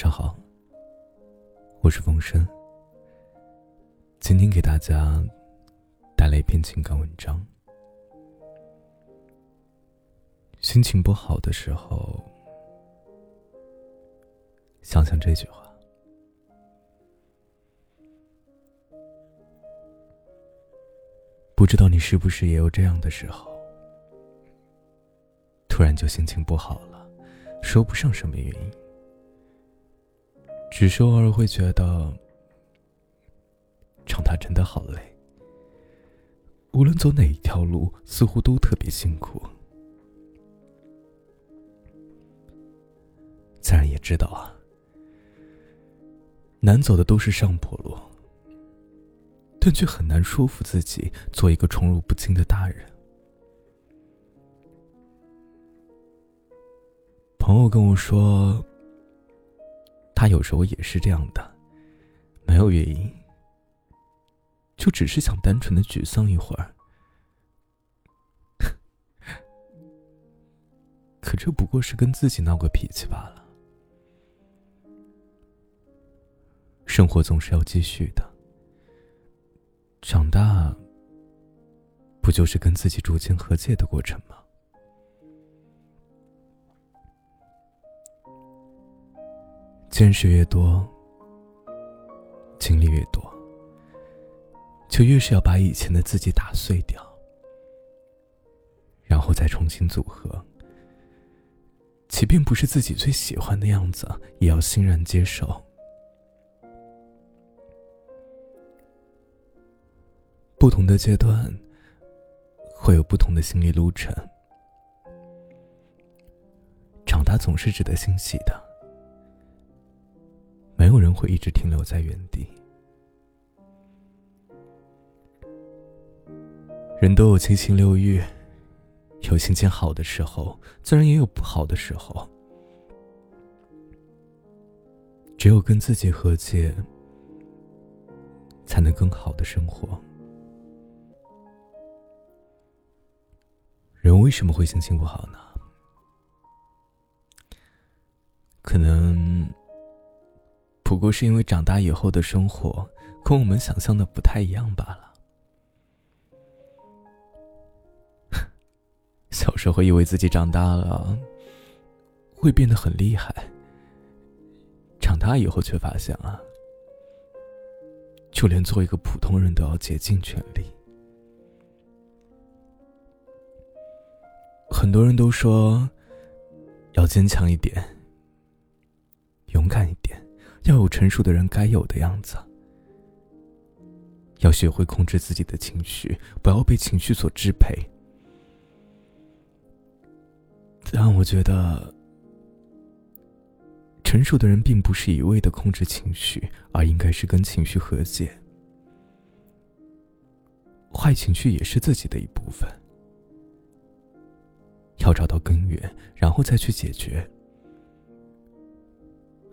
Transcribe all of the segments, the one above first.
上好，我是风声。今天给大家带来一篇情感文章。心情不好的时候，想想这句话：不知道你是不是也有这样的时候，突然就心情不好了，说不上什么原因。只是偶尔会觉得，长大真的好累。无论走哪一条路，似乎都特别辛苦。自然也知道啊，难走的都是上坡路，但却很难说服自己做一个宠辱不惊的大人。朋友跟我说。他有时候也是这样的，没有原因，就只是想单纯的沮丧一会儿。可这不过是跟自己闹个脾气罢了。生活总是要继续的，长大不就是跟自己逐渐和解的过程吗？见识越多，经历越多，就越是要把以前的自己打碎掉，然后再重新组合。即便不是自己最喜欢的样子，也要欣然接受。不同的阶段，会有不同的心理路程。长大总是值得欣喜的。没有人会一直停留在原地。人都有七情六欲，有心情好的时候，自然也有不好的时候。只有跟自己和解，才能更好的生活。人为什么会心情不好呢？可能。不过是因为长大以后的生活跟我们想象的不太一样罢了。小时候以为自己长大了会变得很厉害，长大以后却发现啊，就连做一个普通人都要竭尽全力。很多人都说要坚强一点，要有成熟的人该有的样子，要学会控制自己的情绪，不要被情绪所支配。但我觉得，成熟的人并不是一味的控制情绪，而应该是跟情绪和解。坏情绪也是自己的一部分，要找到根源，然后再去解决。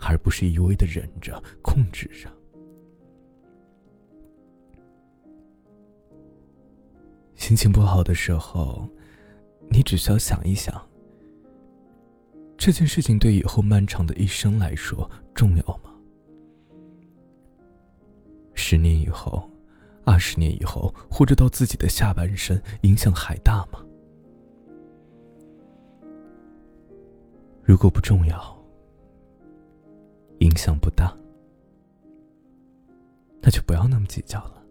而不是一味的忍着、控制着。心情不好的时候，你只需要想一想：这件事情对以后漫长的一生来说重要吗？十年以后、二十年以后，或者到自己的下半生，影响还大吗？如果不重要。影响不大，那就不要那么计较了。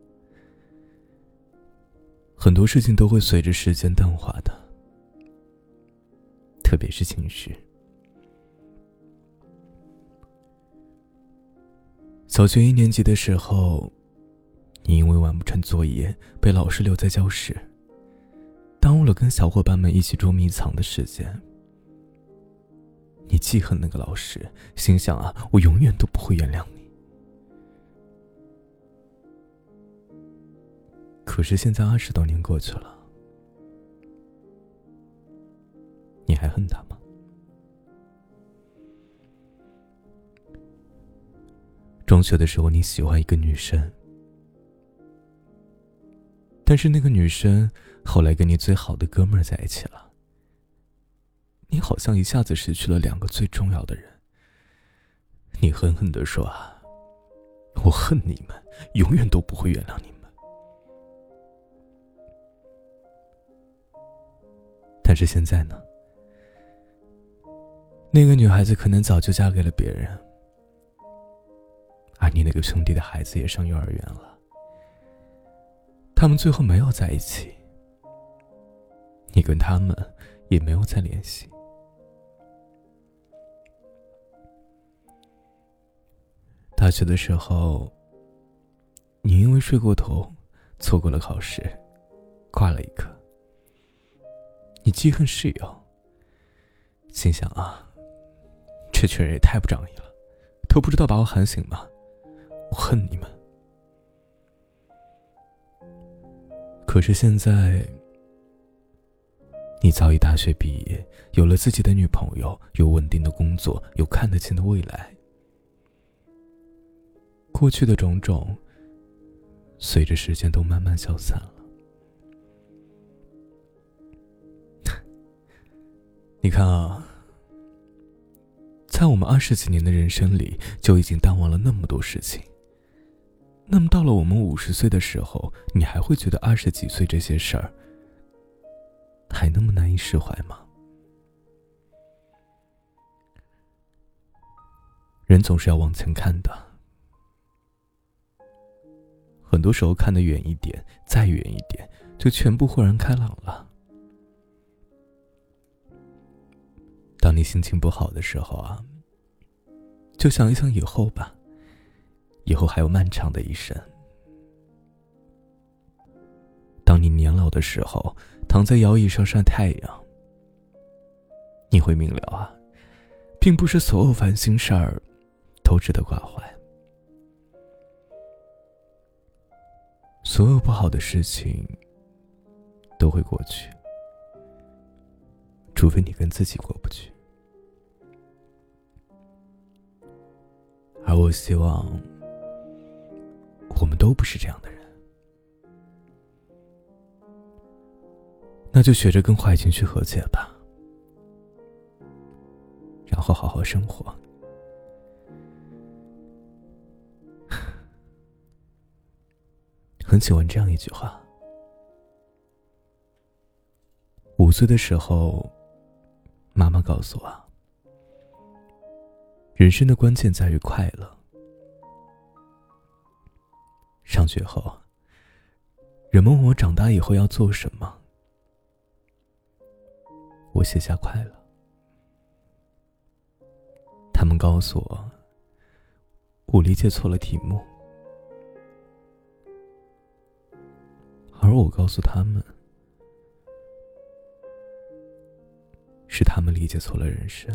很多事情都会随着时间淡化的，特别是情绪。小学一年级的时候，你因为完不成作业被老师留在教室，耽误了跟小伙伴们一起捉迷藏的时间。你记恨那个老师，心想啊，我永远都不会原谅你。可是现在二十多年过去了，你还恨他吗？中学的时候你喜欢一个女生，但是那个女生后来跟你最好的哥们儿在一起了。你好像一下子失去了两个最重要的人，你狠狠的说啊，我恨你们，永远都不会原谅你们。但是现在呢？那个女孩子可能早就嫁给了别人，而你那个兄弟的孩子也上幼儿园了，他们最后没有在一起，你跟他们也没有再联系。大学的时候，你因为睡过头，错过了考试，挂了一科，你记恨室友，心想啊。这群人也太不仗义了，都不知道把我喊醒吗？我恨你们。可是现在，你早已大学毕业，有了自己的女朋友，有稳定的工作，有看得见的未来。过去的种种，随着时间都慢慢消散了。你看啊。在我们二十几年的人生里，就已经淡忘了那么多事情。那么到了我们五十岁的时候，你还会觉得二十几岁这些事儿还那么难以释怀吗？人总是要往前看的，很多时候看得远一点，再远一点，就全部豁然开朗了。当你心情不好的时候啊，就想一想以后吧。以后还有漫长的一生。当你年老的时候，躺在摇椅上晒太阳，你会明了啊，并不是所有烦心事儿都值得挂怀，所有不好的事情都会过去，除非你跟自己过不去。而我希望，我们都不是这样的人。那就学着跟坏情绪和解吧，然后好好生活。很喜欢这样一句话：五岁的时候，妈妈告诉我。人生的关键在于快乐。上学后，人们问我长大以后要做什么，我写下快乐。他们告诉我，我理解错了题目，我告诉他们，是他们理解错了人生。